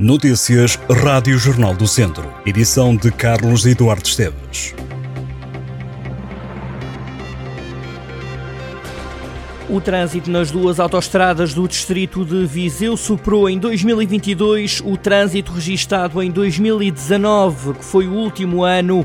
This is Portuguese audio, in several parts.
Notícias Rádio Jornal do Centro. Edição de Carlos Eduardo Esteves. O trânsito nas duas autoestradas do distrito de Viseu superou em 2022 o trânsito registado em 2019, que foi o último ano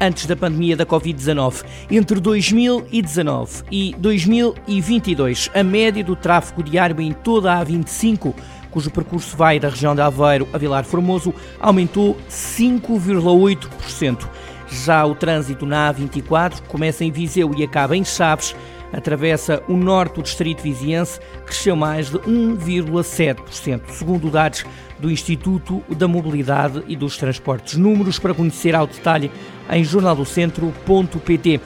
antes da pandemia da Covid-19. Entre 2019 e 2022, a média do tráfego diário em toda a A25, cujo percurso vai da região de Aveiro a Vilar Formoso, aumentou 5,8%. Já o trânsito na A24 começa em Viseu e acaba em Chaves, atravessa o norte do distrito viziense, cresceu mais de 1,7%, segundo dados do Instituto da Mobilidade e dos Transportes. Números para conhecer ao detalhe em jornaldocentro.pt.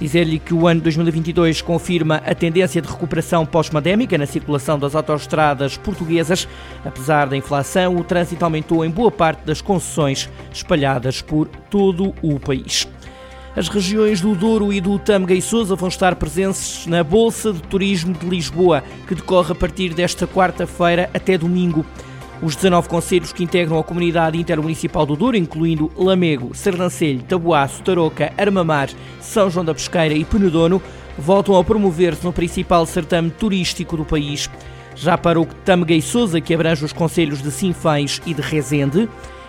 Dizer-lhe que o ano 2022 confirma a tendência de recuperação pós-pandémica na circulação das autoestradas portuguesas. Apesar da inflação, o trânsito aumentou em boa parte das concessões espalhadas por todo o país. As regiões do Douro e do Tâmega e Sousa vão estar presentes na Bolsa de Turismo de Lisboa, que decorre a partir desta quarta-feira até domingo. Os 19 conselhos que integram a comunidade intermunicipal do Douro, incluindo Lamego, Sernancelho, Taboaço, Tarouca, Armamar, São João da Pesqueira e Penedono, voltam a promover-se no principal certame turístico do país. Já para o Tâmega Sousa, que abrange os conselhos de Sinfães e de Rezende,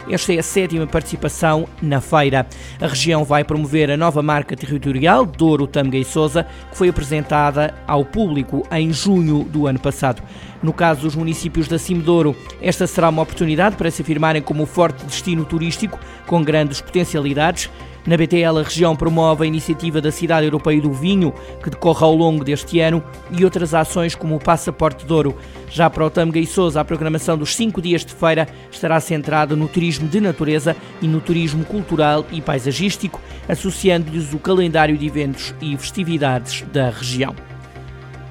esta é a sétima participação na feira. A região vai promover a nova marca territorial, Douro Tâmega e Sousa, que foi apresentada ao público em junho do ano passado. No caso dos municípios da Cimedouro, esta será uma oportunidade para se afirmarem como forte destino turístico com grandes potencialidades. Na BTL, a região promove a iniciativa da Cidade Europeia do Vinho, que decorre ao longo deste ano, e outras ações como o Passaporte de Ouro. Já para o Tâmega e Sousa, a programação dos cinco dias de feira estará centrada no turismo de natureza e no turismo cultural e paisagístico, associando-lhes o calendário de eventos e festividades da região.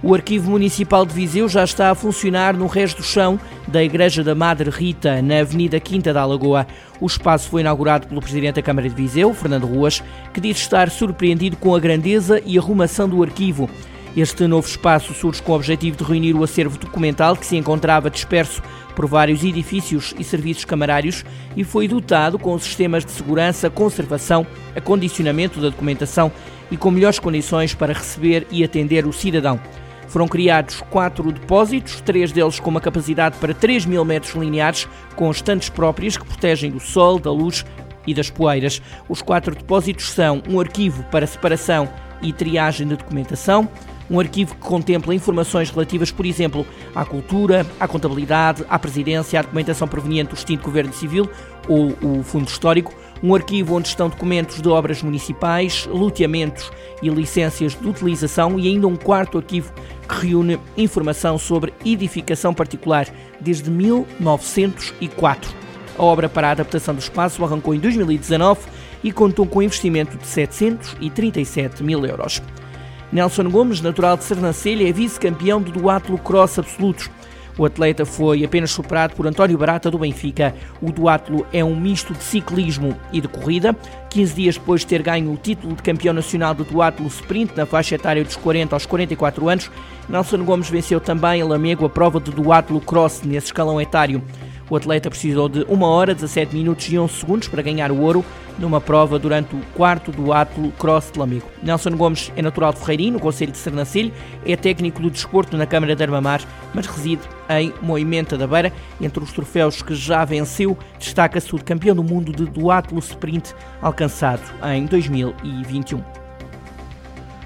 O Arquivo Municipal de Viseu já está a funcionar no resto do chão da Igreja da Madre Rita, na Avenida Quinta da Lagoa. O espaço foi inaugurado pelo Presidente da Câmara de Viseu, Fernando Ruas, que diz estar surpreendido com a grandeza e arrumação do arquivo. Este novo espaço surge com o objetivo de reunir o acervo documental que se encontrava disperso por vários edifícios e serviços camarários e foi dotado com sistemas de segurança, conservação, acondicionamento da documentação e com melhores condições para receber e atender o cidadão. Foram criados quatro depósitos, três deles com uma capacidade para 3 mil metros lineares, com estantes próprias que protegem do sol, da luz e das poeiras. Os quatro depósitos são um arquivo para separação e triagem de documentação, um arquivo que contempla informações relativas, por exemplo, à cultura, à contabilidade, à presidência, à documentação proveniente do extinto governo civil ou o fundo histórico, um arquivo onde estão documentos de obras municipais, loteamentos e licenças de utilização e ainda um quarto arquivo reúne informação sobre edificação particular desde 1904. A obra para a adaptação do espaço arrancou em 2019 e contou com um investimento de 737 mil euros. Nelson Gomes, natural de Sernancelha, é vice-campeão do duatlo cross absolutos. O atleta foi apenas superado por António Barata do Benfica. O duatlo é um misto de ciclismo e de corrida. 15 dias depois de ter ganho o título de campeão nacional do duatlo sprint na faixa etária dos 40 aos 44 anos, Nelson Gomes venceu também em Lamego a prova de duatlo cross nesse escalão etário. O atleta precisou de 1 hora, 17 minutos e 11 segundos para ganhar o ouro numa prova durante o quarto do Cross de Lamego. Nelson Gomes é natural de Ferreirinho, no Conselho de Sernancelho, é técnico do desporto na Câmara de Armamar, mas reside em Moimenta da Beira. Entre os troféus que já venceu, destaca-se o campeão do mundo de duatlo sprint, alcançado em 2021.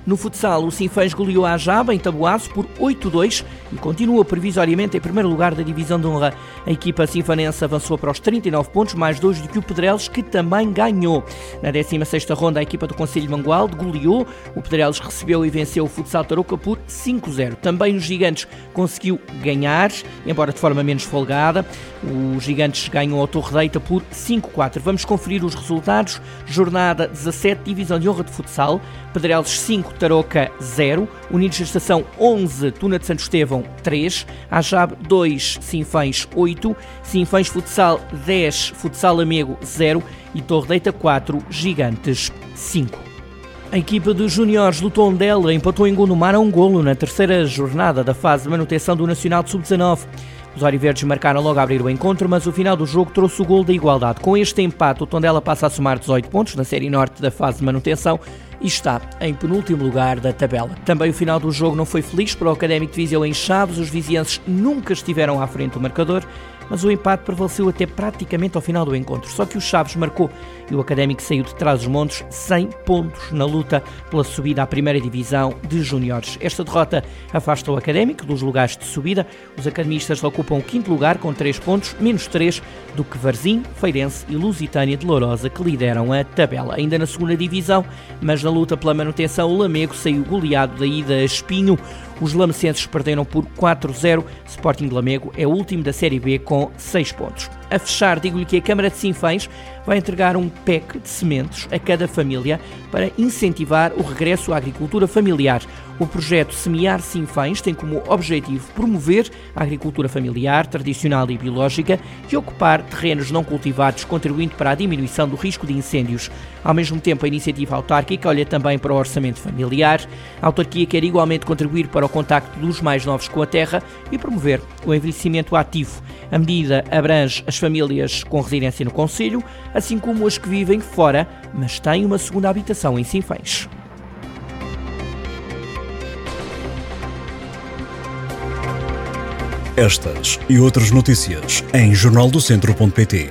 No futsal, o Sinfãs goleou a Jaba em Taboaço por 8-2 e continua provisoriamente em primeiro lugar da divisão de honra. A equipa sinfanense avançou para os 39 pontos, mais dois do que o Pedrelos, que também ganhou. Na 16ª ronda, a equipa do Conselho de Mangualde goleou. O Pedrelos recebeu e venceu o futsal Tarouca por 5-0. Também os Gigantes conseguiu ganhar, embora de forma menos folgada. Os Gigantes ganham ao Torre Deita por 5-4. Vamos conferir os resultados. Jornada 17, divisão de honra de futsal. Pedrelos 5, Tarouca 0, Unidos da Estação 11, Tuna de Santo Estevão 3, Ajab 2, Sinfães 8, Sinfães Futsal 10, Futsal Amigo 0 e Torre Deita 4, Gigantes 5. A equipa dos juniores do Tondela empatou em Gondomar a um golo na terceira jornada da fase de manutenção do Nacional de Sub-19. Os Oriverdes marcaram logo a abrir o encontro, mas o final do jogo trouxe o gol da igualdade. Com este empate, o Tondela passa a somar 18 pontos na Série Norte da fase de manutenção e está em penúltimo lugar da tabela. Também o final do jogo não foi feliz para o Académico de Viseu em Chaves. Os vizienses nunca estiveram à frente do marcador mas o empate prevaleceu até praticamente ao final do encontro. Só que o Chaves marcou e o Académico saiu de trás dos montes 100 pontos na luta pela subida à primeira divisão de júniores. Esta derrota afasta o Académico dos lugares de subida. Os academistas ocupam o quinto lugar com 3 pontos, menos 3 do que Varzim, Feirense e Lusitânia de Lourosa, que lideram a tabela. Ainda na segunda divisão, mas na luta pela manutenção, o Lamego saiu goleado da ida a Espinho. Os lamecenses perderam por 4-0. Sporting Lamego é o último da Série B com 6 pontos. A fechar, digo-lhe que a Câmara de Sinfãs vai entregar um PEC de sementes a cada família para incentivar o regresso à agricultura familiar. O projeto Semear Sinfãs tem como objetivo promover a agricultura familiar, tradicional e biológica e ocupar terrenos não cultivados, contribuindo para a diminuição do risco de incêndios. Ao mesmo tempo, a iniciativa autárquica olha também para o orçamento familiar. A autarquia quer igualmente contribuir para o contacto dos mais novos com a terra e promover o envelhecimento ativo. A medida abrange as famílias com residência no Conselho, assim como as que vivem fora, mas têm uma segunda habitação em Sinfãs. Estas e outras notícias em jornaldocentro.pt